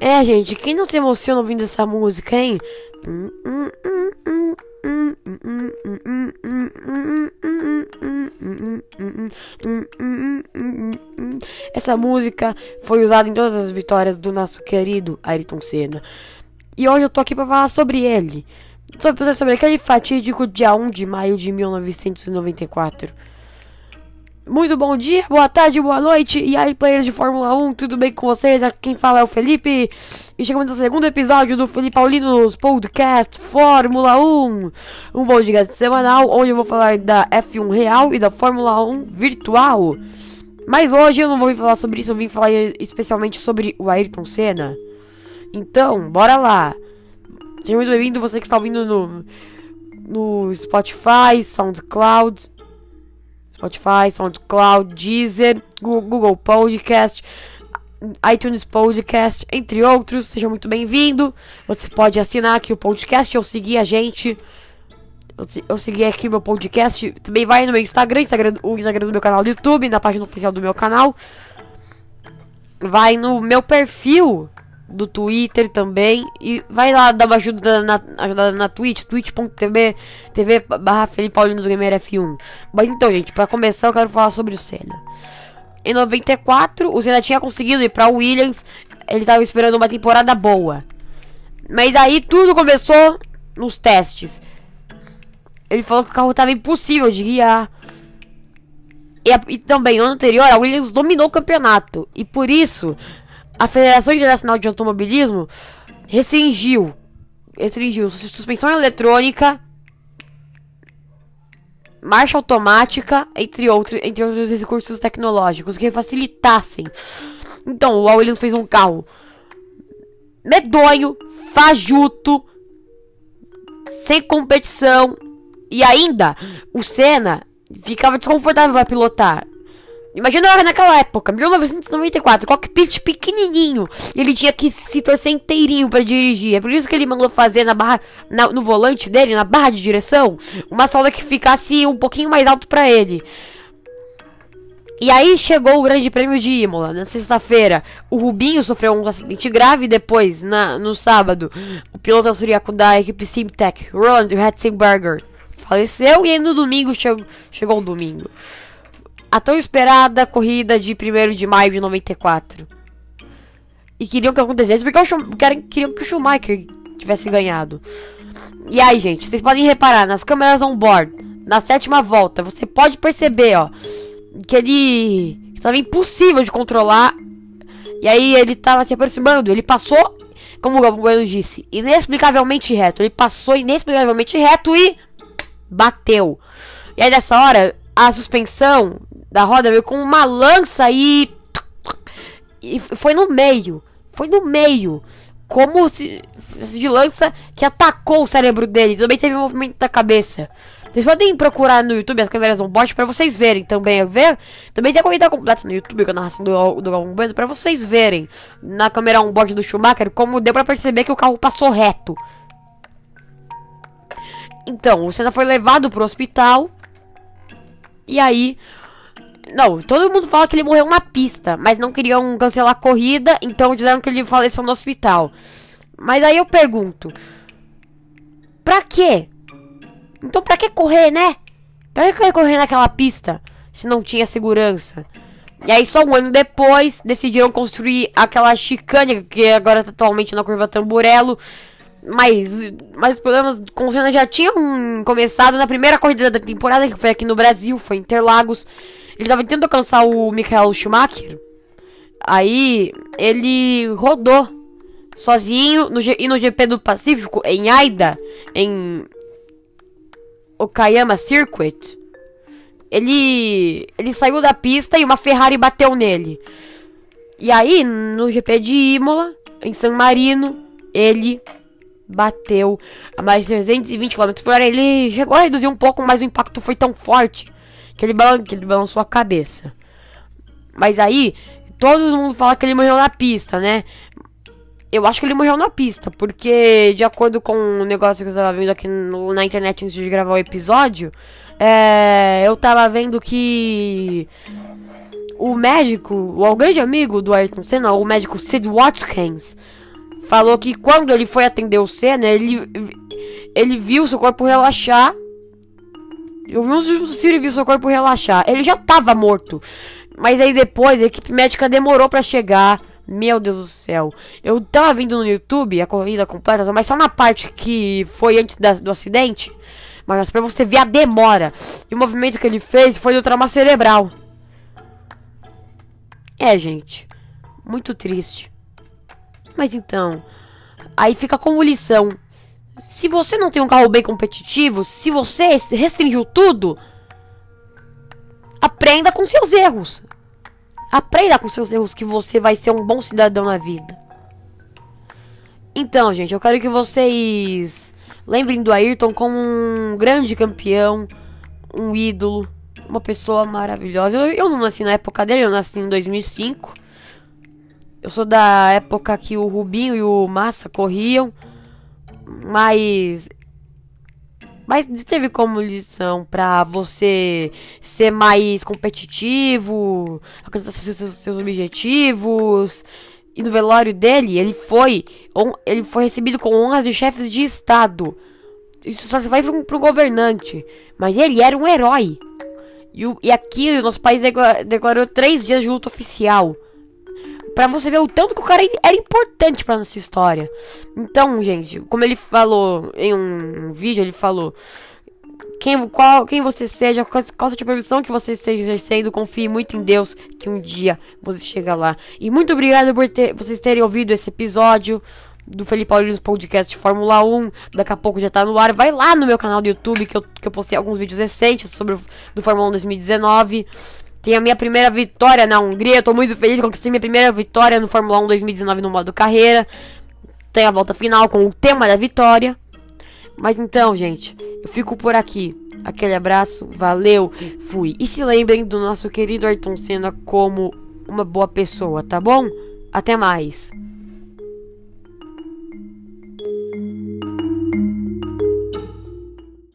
É, gente, quem não se emociona ouvindo essa música, hein? Essa música foi usada em todas as vitórias do nosso querido Ayrton Senna. E hoje eu tô aqui para falar sobre ele. Sobre, sobre aquele fatídico dia 1 de maio de 1994. Muito bom dia, boa tarde, boa noite. E aí, players de Fórmula 1, tudo bem com vocês? Aqui quem fala é o Felipe. E chegamos ao segundo episódio do Felipe Paulinos Podcast Fórmula 1. Um podcast semanal onde eu vou falar da F1 real e da Fórmula 1 virtual. Mas hoje eu não vou falar sobre isso, eu vim falar especialmente sobre o Ayrton Senna. Então, bora lá. Seja muito bem-vindo, você que está ouvindo no, no Spotify, SoundCloud, Spotify, SoundCloud, Deezer, Google Podcast, iTunes Podcast, entre outros. Seja muito bem-vindo. Você pode assinar aqui o podcast ou seguir a gente. Eu segui aqui meu podcast. Também vai no meu Instagram, Instagram, o Instagram do meu canal do YouTube, na página oficial do meu canal. Vai no meu perfil do Twitter também. E vai lá dar uma ajuda na, ajuda na Twitch, twitch.tv TV barra Felipe Paulinos Gamer F1. Mas então, gente, para começar eu quero falar sobre o Senna. Em 94, o Senna tinha conseguido ir pra Williams. Ele tava esperando uma temporada boa. Mas aí tudo começou nos testes. Ele falou que o carro estava impossível de guiar. E, e, também, no ano anterior, a Williams dominou o campeonato. E por isso, a Federação Internacional de Automobilismo restringiu, restringiu suspensão eletrônica, marcha automática, entre outros, entre outros recursos tecnológicos que facilitassem. Então, a Williams fez um carro medonho, fajuto, sem competição, e ainda, o Senna ficava desconfortável para pilotar. Imagina naquela época, 1994, cockpit pequenininho. E ele tinha que se torcer inteirinho para dirigir. É por isso que ele mandou fazer na barra, na, no volante dele, na barra de direção, uma solda que ficasse um pouquinho mais alto para ele. E aí chegou o Grande Prêmio de Imola, na sexta-feira. O Rubinho sofreu um acidente grave depois, na, no sábado. O piloto austriaco da equipe Simtech, Roland Ratzenberger, faleceu e no domingo chegou, chegou o domingo. A tão esperada corrida de 1 de maio de 94. E queriam que acontecesse porque queriam, que o Schumacher tivesse ganhado. E aí, gente, vocês podem reparar nas câmeras on board, na sétima volta, você pode perceber, ó, que ele estava impossível de controlar. E aí ele estava se aproximando, ele passou, como o Galvão disse, inexplicavelmente reto. Ele passou inexplicavelmente reto e bateu. E aí nessa hora, a suspensão da roda veio com uma lança e. E foi no meio. Foi no meio. Como se. De lança que atacou o cérebro dele. Também teve um movimento da cabeça. Vocês podem procurar no YouTube as câmeras on board para vocês verem também. Ver. Também tem a corrida completa no YouTube com a narração do, do Galvão Bueno para vocês verem na câmera on board do Schumacher como deu para perceber que o carro passou reto. Então, o Senna foi levado pro hospital. E aí. Não, todo mundo fala que ele morreu na pista, mas não queriam cancelar a corrida, então disseram que ele faleceu no hospital. Mas aí eu pergunto: Pra quê? Então pra que correr, né? Pra que correr naquela pista se não tinha segurança? E aí só um ano depois decidiram construir aquela chicane que agora tá atualmente na curva Tamburello mas, mas os problemas com o Senna já tinham começado na primeira corrida da temporada, que foi aqui no Brasil, foi Interlagos. Ele estava tentando alcançar o Michael Schumacher. Aí ele rodou sozinho no, e no GP do Pacífico, em Aida, em Okayama Circuit. Ele, ele saiu da pista e uma Ferrari bateu nele. E aí, no GP de Imola, em San Marino, ele bateu a mais de 320 km por hora. Ele chegou a reduzir um pouco, mas o impacto foi tão forte que ele, balan que ele balançou a cabeça. Mas aí, todo mundo fala que ele morreu na pista, né? Eu acho que ele morreu na pista, porque de acordo com o negócio que eu estava vendo aqui no, na internet antes de gravar o episódio, é, eu tava vendo que o médico, o grande amigo do Ayrton Senna, o médico Sid Watkins, falou que quando ele foi atender o Senna, ele, ele viu seu corpo relaxar. Eu vi um viu seu corpo relaxar. Ele já tava morto. Mas aí depois a equipe médica demorou para chegar. Meu Deus do céu. Eu tava vendo no YouTube a corrida completa, mas só na parte que foi antes da, do acidente. Mas pra você ver a demora. E o movimento que ele fez foi do trauma cerebral. É, gente. Muito triste. Mas então. Aí fica como lição. Se você não tem um carro bem competitivo, se você restringiu tudo, aprenda com seus erros. Aprenda com seus erros que você vai ser um bom cidadão na vida. Então, gente, eu quero que vocês lembrem do Ayrton como um grande campeão, um ídolo, uma pessoa maravilhosa. Eu, eu não nasci na época dele, eu nasci em 2005. Eu sou da época que o Rubinho e o Massa corriam, mas mas teve como lição para você ser mais competitivo, alcançar seus, seus, seus, objetivos. E no velório dele, ele foi, ele foi recebido com honras de chefes de estado. Isso só vai para um, governante. Mas ele era um herói. E, o, e aqui o nosso país declarou três dias de luta oficial. Pra você ver o tanto que o cara era importante pra nossa história. Então, gente, como ele falou em um, vídeo, ele falou. Quem, qual, quem você seja, qual, seja a profissão que você esteja exercendo, confie muito em Deus que um dia você chega lá. E muito obrigado por ter, vocês terem ouvido esse episódio do Felipe Paulinos Podcast de Fórmula 1. Daqui a pouco já tá no ar. Vai lá no meu canal do YouTube que eu, que eu postei alguns vídeos recentes sobre o do Fórmula 1 2019. Tem a minha primeira vitória na Hungria. Tô muito feliz. Conquistei minha primeira vitória no Fórmula 1 2019 no modo carreira. Tem a volta final com o tema da vitória. Mas então, gente, eu fico por aqui. Aquele abraço, valeu, fui. E se lembrem do nosso querido Ayrton Senna como uma boa pessoa, tá bom? Até mais.